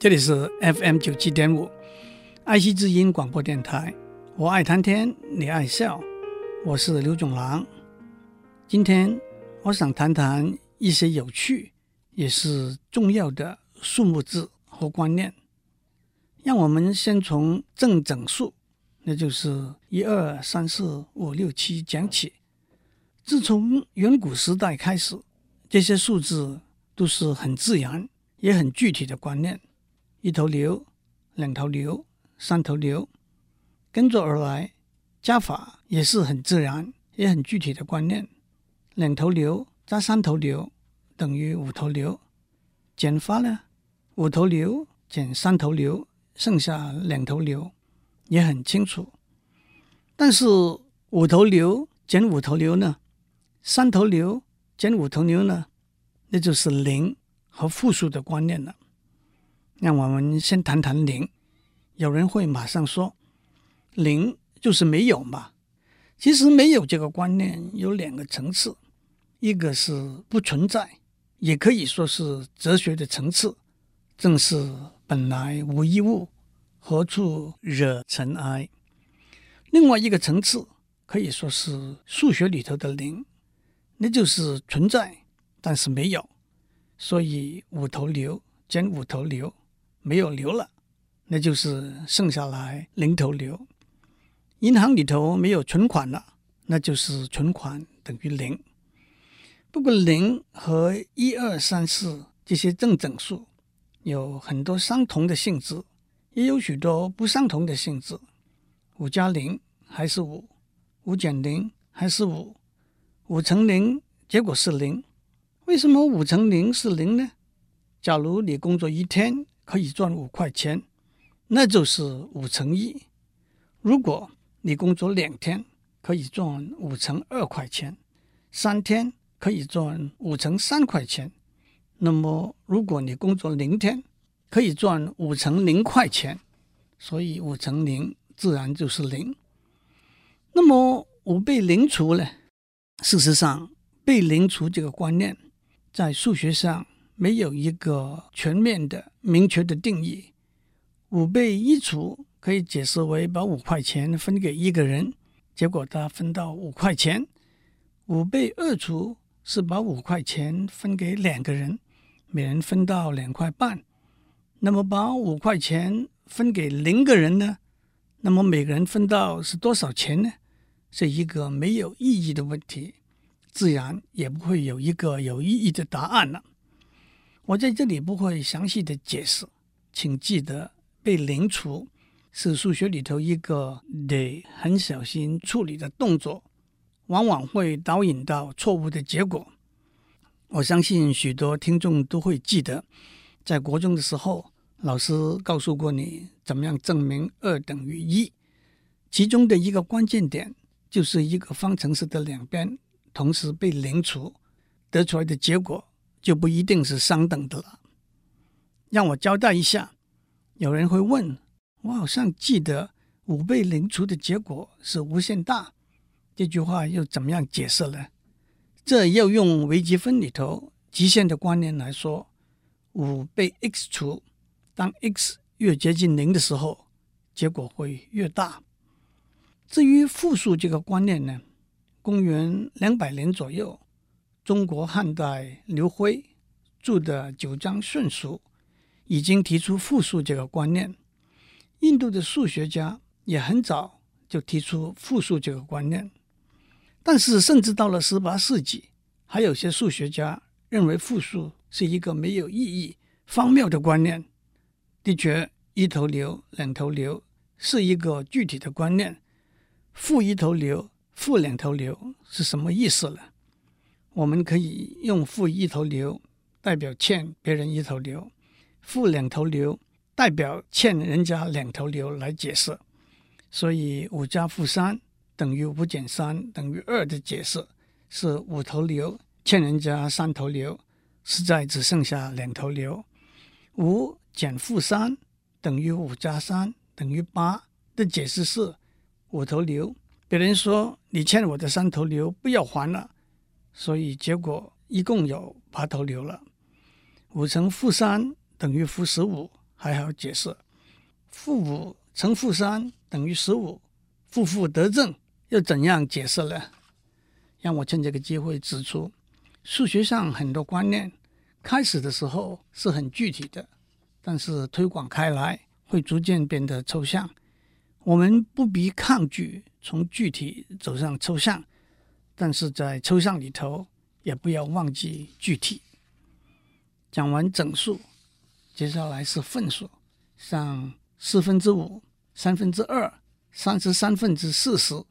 这里是 FM 九七点五，爱惜之音广播电台。我爱谈天，你爱笑，我是刘总郎。今天我想谈谈一些有趣也是重要的数目字和观念。让我们先从正整数，那就是一二三四五六七讲起。自从远古时代开始，这些数字都是很自然也很具体的观念。一头牛，两头牛，三头牛，跟着而来，加法也是很自然，也很具体的观念。两头牛加三头牛等于五头牛，减法呢？五头牛减三头牛，剩下两头牛，也很清楚。但是五头牛减五头牛呢？三头牛减五头牛呢？那就是零和负数的观念了。让我们先谈谈零。有人会马上说，零就是没有嘛？其实没有这个观念有两个层次，一个是不存在，也可以说是哲学的层次，正是本来无一物，何处惹尘埃。另外一个层次可以说是数学里头的零，那就是存在，但是没有，所以五头牛减五头牛。没有牛了，那就是剩下来零头牛。银行里头没有存款了，那就是存款等于零。不过零和一二三四这些正整数有很多相同的性质，也有许多不相同的性质。五加零还是五，五减零还是五，五乘零结果是零。为什么五乘零是零呢？假如你工作一天，可以赚五块钱，那就是五乘一。如果你工作两天，可以赚五乘二块钱；三天可以赚五乘三块钱。那么，如果你工作零天，可以赚五乘零块钱。所以五乘零自然就是零。那么五被零除呢？事实上，被零除这个观念在数学上。没有一个全面的、明确的定义。五倍一除可以解释为把五块钱分给一个人，结果他分到五块钱；五倍二除是把五块钱分给两个人，每人分到两块半。那么把五块钱分给零个人呢？那么每个人分到是多少钱呢？是一个没有意义的问题，自然也不会有一个有意义的答案了。我在这里不会详细的解释，请记得被零除是数学里头一个得很小心处理的动作，往往会导引到错误的结果。我相信许多听众都会记得，在国中的时候，老师告诉过你怎么样证明二等于一，其中的一个关键点就是一个方程式的两边同时被零除，得出来的结果。就不一定是相等的了。让我交代一下，有人会问，我好像记得五倍零除的结果是无限大，这句话又怎么样解释呢？这要用微积分里头极限的观念来说，五倍 x 除，当 x 越接近零的时候，结果会越大。至于负数这个观念呢，公元两百年左右。中国汉代刘辉著的《九章顺叔》已经提出负数这个观念。印度的数学家也很早就提出负数这个观念。但是，甚至到了十八世纪，还有些数学家认为负数是一个没有意义、荒谬的观念。的确，一头牛、两头牛是一个具体的观念。负一头牛、负两头牛是什么意思呢？我们可以用负一头牛代表欠别人一头牛，负两头牛代表欠人家两头牛来解释。所以五加负三等于五减三等于二的解释是五头牛欠人家三头牛，实在只剩下两头牛。五减负三等于五加三等于八的解释是五头牛，别人说你欠我的三头牛不要还了。所以结果一共有八头牛了。五乘负三等于负十五，还好解释。负五乘负三等于十五，负负得正，又怎样解释呢？让我趁这个机会指出，数学上很多观念开始的时候是很具体的，但是推广开来会逐渐变得抽象。我们不必抗拒从具体走向抽象，但是在抽象里头也不要忘记具体。讲完整数，接下来是分数，像四分之五、三分之二、三十三分之四十。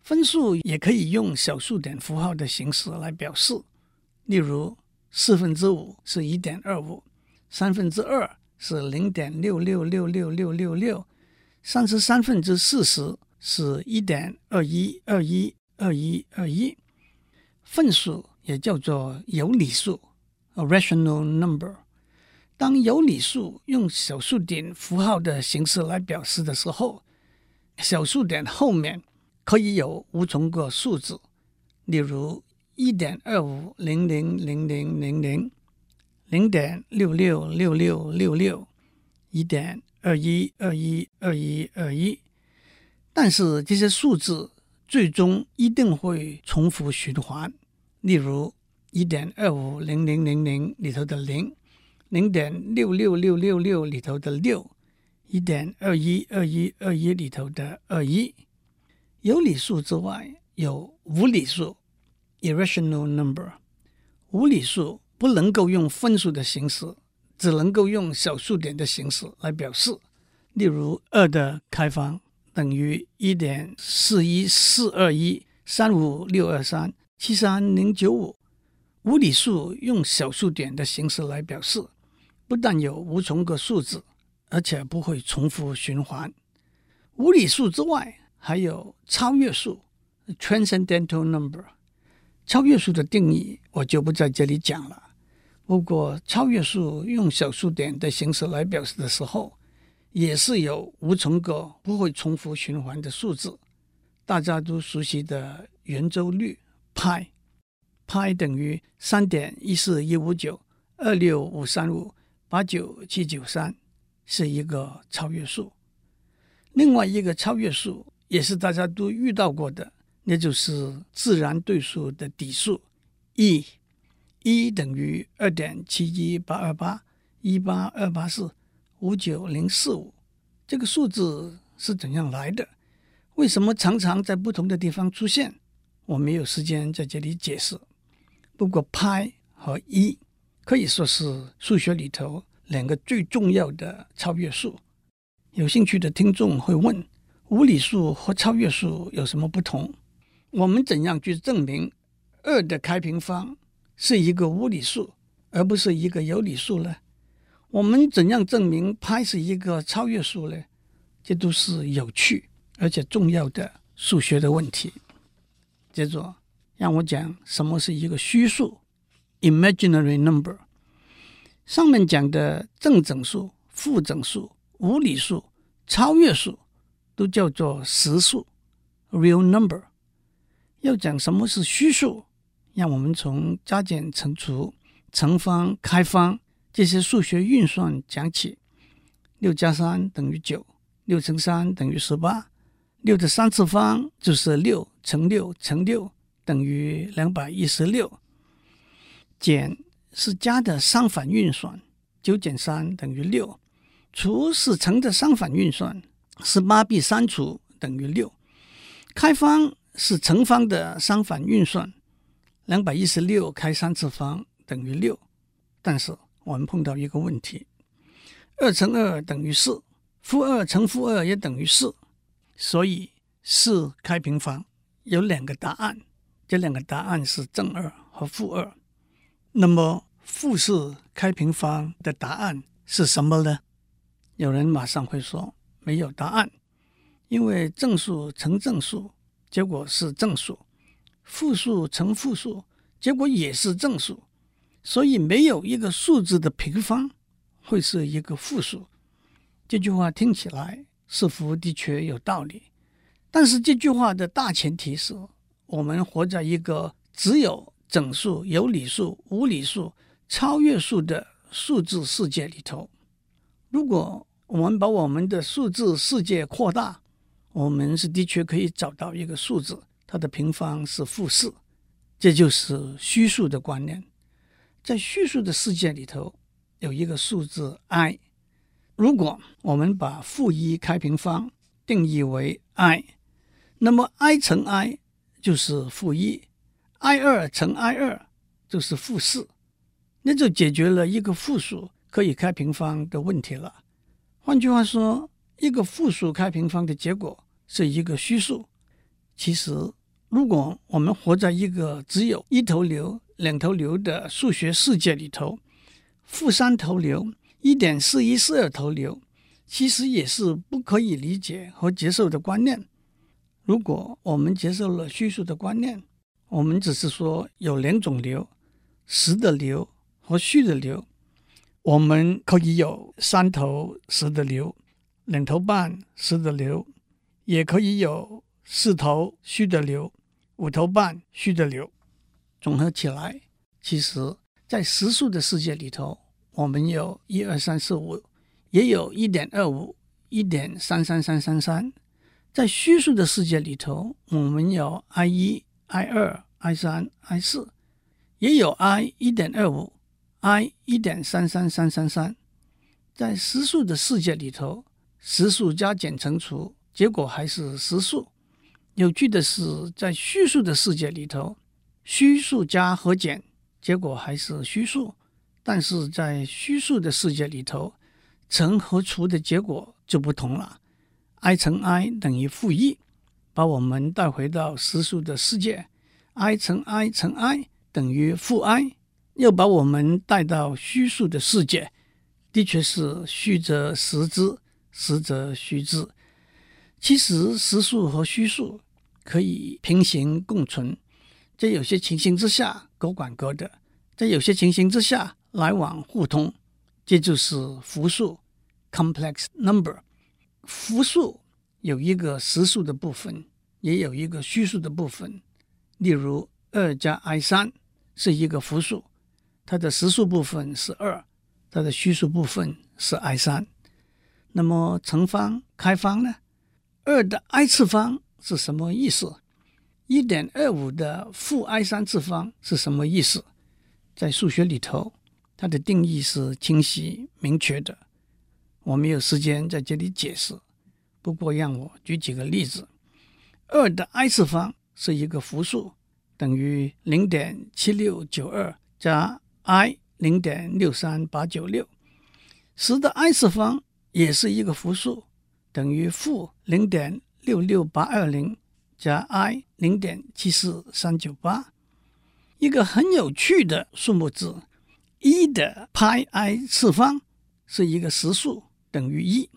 分数也可以用小数点符号的形式来表示，例如四分之五是一点二五，三分之二是零点六六六六六六六，三十三分之四十是一点二一二一二一二一。分数也叫做有理数，a rational number。当有理数用小数点符号的形式来表示的时候，小数点后面。可以有无穷个数字，例如一点二五零零零零零零、零点六六六六六六、一点二一二一二一二一。但是这些数字最终一定会重复循环，例如一点二五零零零零里头的零、零点六六六六六里头的六、一点二一二一二一里头的二一。有理数之外，有无理数 （irrational number）。无理数不能够用分数的形式，只能够用小数点的形式来表示。例如，二的开方等于一点四一四二一三五六二三七三零九五。无理数用小数点的形式来表示，不但有无穷个数字，而且不会重复循环。无理数之外，还有超越数 （transcendental number）。超越数的定义我就不在这里讲了。不过，超越数用小数点的形式来表示的时候，也是有无穷个不会重复循环的数字。大家都熟悉的圆周率派，派等于三点一四一五九二六五三五八九七九三，是一个超越数。另外一个超越数。也是大家都遇到过的，那就是自然对数的底数，e，e 等于二点七一八二八一八二八四五九零四五。这个数字是怎样来的？为什么常常在不同的地方出现？我没有时间在这里解释。不过派和一可以说是数学里头两个最重要的超越数。有兴趣的听众会问。无理数和超越数有什么不同？我们怎样去证明二的开平方是一个无理数，而不是一个有理数呢？我们怎样证明派是一个超越数呢？这都是有趣而且重要的数学的问题。接着，让我讲什么是一个虚数 （imaginary number）。上面讲的正整数、负整数、无理数、超越数。都叫做实数 （real number）。要讲什么是虚数，让我们从加减乘除、乘方、开方这些数学运算讲起。六加三等于九，六乘三等于十八，六的三次方就是六乘六乘六等于两百一十六。减是加的相反运算，九减三等于六。除是乘的相反运算。十八比三除等于六，开方是乘方的相反运算，两百一十六开三次方等于六。但是我们碰到一个问题，二乘二等于四，负二乘负二也等于四，所以四开平方有两个答案，这两个答案是正二和负二。那么负四开平方的答案是什么呢？有人马上会说。没有答案，因为正数乘正数，结果是正数；负数乘负数，结果也是正数。所以没有一个数字的平方会是一个负数。这句话听起来似乎的确有道理，但是这句话的大前提是我们活在一个只有整数、有理数、无理数、超越数的数字世界里头。如果我们把我们的数字世界扩大，我们是的确可以找到一个数字，它的平方是负四，这就是虚数的观念。在虚数的世界里头，有一个数字 i。如果我们把负一开平方定义为 i，那么 i 乘 i 就是负一，i 二乘 i 二就是负四，那就解决了一个负数可以开平方的问题了。换句话说，一个负数开平方的结果是一个虚数。其实，如果我们活在一个只有一头牛、两头牛的数学世界里头，负三头牛、一点四一四二头牛，其实也是不可以理解和接受的观念。如果我们接受了虚数的观念，我们只是说有两种牛：实的牛和虚的牛。我们可以有三头实的牛，两头半实的牛，也可以有四头虚的牛，五头半虚的牛。总合起来，其实，在实数的世界里头，我们有一二三四五，也有一点二五、一点三三三三三。在虚数的世界里头，我们有 i 一、i 二、i 三、i 四，也有 i 一点二五。i 一点三三三三三，在实数的世界里头，实数加减乘除，结果还是实数。有趣的是，在虚数的世界里头，虚数加和减，结果还是虚数。但是在虚数的世界里头，乘和除的结果就不同了。i 乘 i 等于负一，把我们带回到实数的世界；i 乘 i 乘 i 等于负 i。又把我们带到虚数的世界，的确是虚则实之，实则虚之。其实实数和虚数可以平行共存，在有些情形之下各管各的，在有些情形之下来往互通，这就是复数 （complex number）。复数有一个实数的部分，也有一个虚数的部分。例如，二加 i 三是一个复数。它的实数部分是二，它的虚数部分是 i 三。那么乘方开方呢？二的 i 次方是什么意思？一点二五的负 i 三次方是什么意思？在数学里头，它的定义是清晰明确的。我没有时间在这里解释，不过让我举几个例子。二的 i 次方是一个复数，等于零点七六九二加。i 零点六三八九六，十的 i 次方也是一个复数，等于负零点六六八二零加 i 零点七四三九八。一个很有趣的数目字，一的派 i 次方是一个实数，等于一。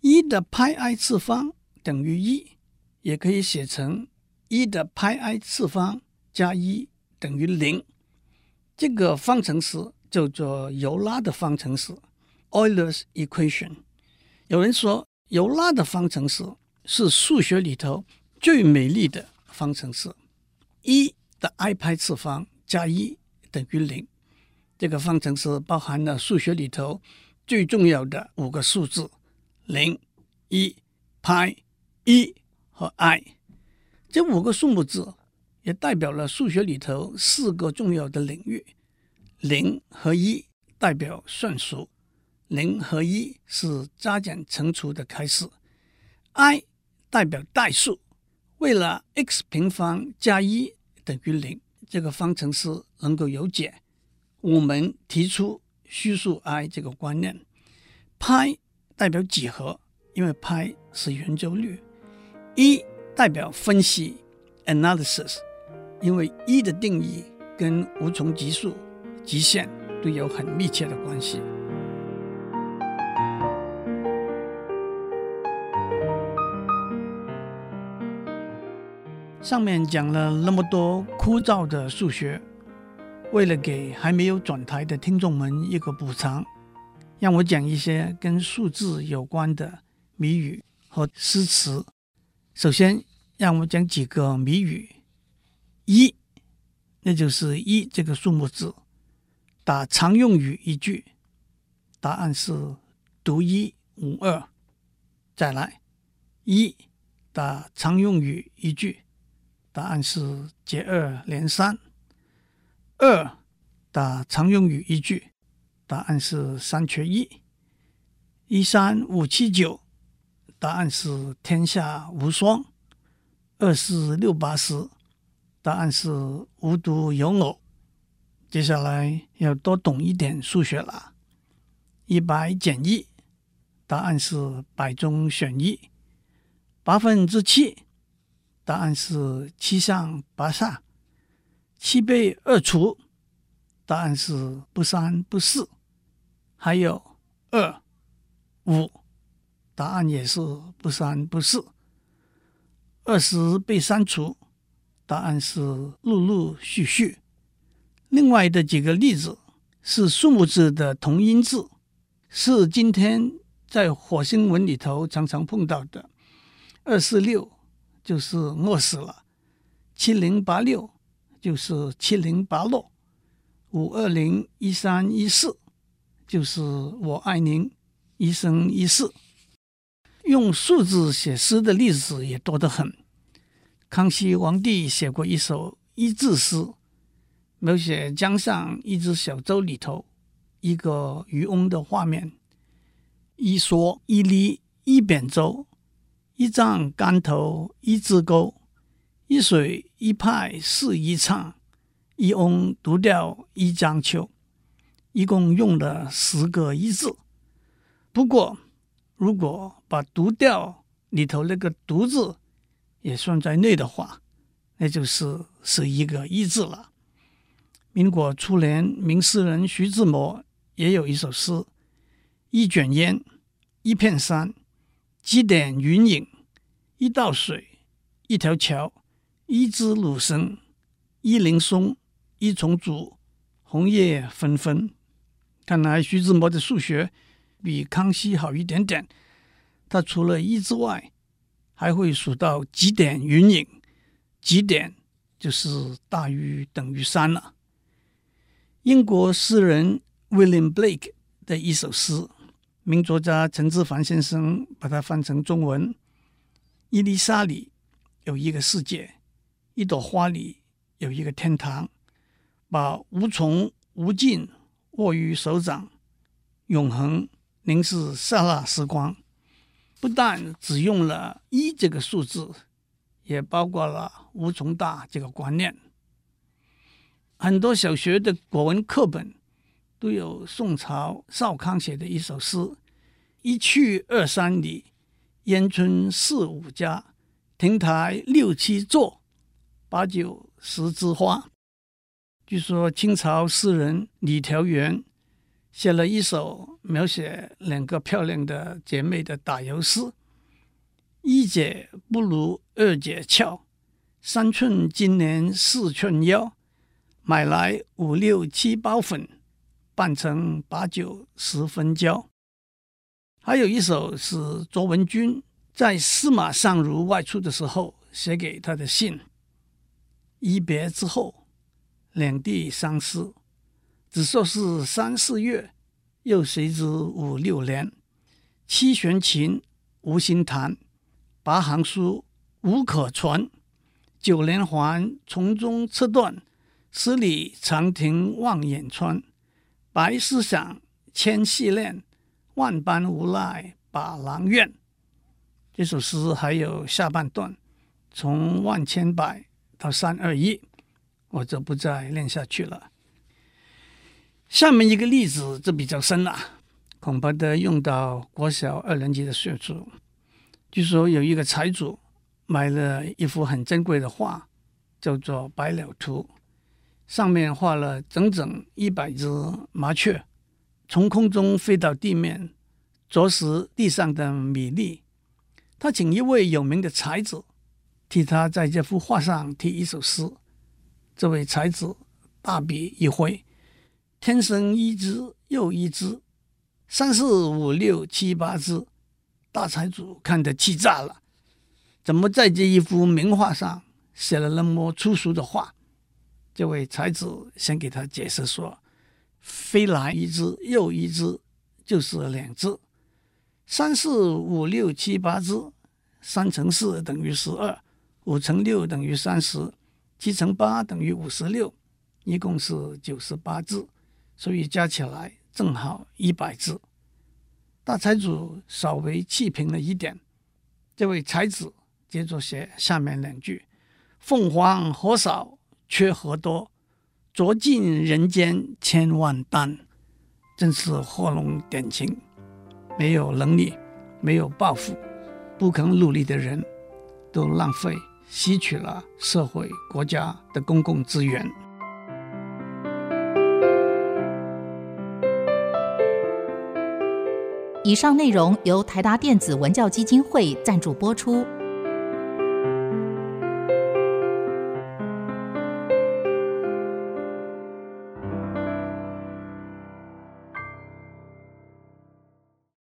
一的派 i 次方等于一，也可以写成一的派 i 次方加一等于零。这个方程式叫做尤拉的方程式 （Euler's equation）。有人说，尤拉的方程式是数学里头最美丽的方程式。一的 i 派次方加一等于零。这个方程式包含了数学里头最重要的五个数字：零、一、派、一和 i。这五个数目字。也代表了数学里头四个重要的领域：零和一代表算术，零和一是加减乘除的开始；i 代表代数，为了 x 平方加一等于零，这个方程式能够有解，我们提出虚数 i 这个观念。派代表几何，因为派是圆周率；一代表分析 （analysis）。因为一的定义跟无穷级数、极限都有很密切的关系。上面讲了那么多枯燥的数学，为了给还没有转台的听众们一个补偿，让我讲一些跟数字有关的谜语和诗词。首先，让我讲几个谜语。一，那就是一这个数目字，打常用语一句，答案是独一无二。再来，一打常用语一句，答案是接二连三。二的常用语一句，答案是三缺一。一三五七九，答案是天下无双。二四六八十，答案是无独有偶。接下来要多懂一点数学了。一百减一，答案是百中选一。八分之七，答案是七上八下。七被二除，答案是不三不四。还有二五，答案也是不三不四。二十被删除，答案是陆陆续续。另外的几个例子是数目字的同音字，是今天在火星文里头常常碰到的。二四六就是饿死了，七零八六就是七零八落，五二零一三一四就是我爱您一生一世。用数字写诗的例子也多得很。康熙皇帝写过一首一字诗。描写江上一只小舟里头一个渔翁的画面，一蓑一笠一扁舟，一丈竿头一支钩，一水一派是一唱，一翁独钓一江秋。一共用了十个一字。不过，如果把独钓里头那个独字也算在内的话，那就是十一个一字了。民国初年，名诗人徐志摩也有一首诗：“一卷烟，一片山，几点云影，一道水，一条桥，一枝芦笙，一林松，一丛竹，红叶纷纷。”看来徐志摩的数学比康熙好一点点。他除了一之外，还会数到几点云影，几点就是大于等于三了。英国诗人 William Blake 的一首诗，名作家陈志凡先生把它翻成中文：一粒沙里有一个世界，一朵花里有一个天堂，把无穷无尽握于手掌，永恒凝视刹那时光。不但只用了一这个数字，也包括了无穷大这个观念。很多小学的国文课本都有宋朝邵康写的一首诗：“一去二三里，烟村四五家，亭台六七座，八九十枝花。”据说清朝诗人李调元写了一首描写两个漂亮的姐妹的打油诗：“一姐不如二姐俏，三寸金莲四寸腰。”买来五六七包粉，拌成八九十分胶。还有一首是卓文君在司马相如外出的时候写给他的信。一别之后，两地相思，只说是三四月，又谁知五六年。七弦琴无心弹，八行书无可传。九连环从中切断。十里长亭望眼穿，白丝响，牵细链，万般无奈把郎怨。这首诗还有下半段，从万千百到三二一，我就不再念下去了。下面一个例子就比较深了，恐怕得用到国小二年级的学处。据说有一个财主买了一幅很珍贵的画，叫做《百鸟图》。上面画了整整一百只麻雀，从空中飞到地面，啄食地上的米粒。他请一位有名的才子替他在这幅画上题一首诗。这位才子大笔一挥，天生一只又一只，三四五六七八只。大财主看得气炸了，怎么在这一幅名画上写了那么粗俗的话？这位才子先给他解释说：“飞来一只又一只，就是两只；三四五六七八只，三乘四等于十二，五乘六等于三十，七乘八等于五十六，一共是九十八只，所以加起来正好一百只。大财主稍微气平了一点，这位才子接着写下面两句：“凤凰何少，缺何多，酌尽人间千万担。”真是画龙点睛。没有能力、没有抱负、不肯努力的人，都浪费、吸取了社会、国家的公共资源。以上内容由台达电子文教基金会赞助播出。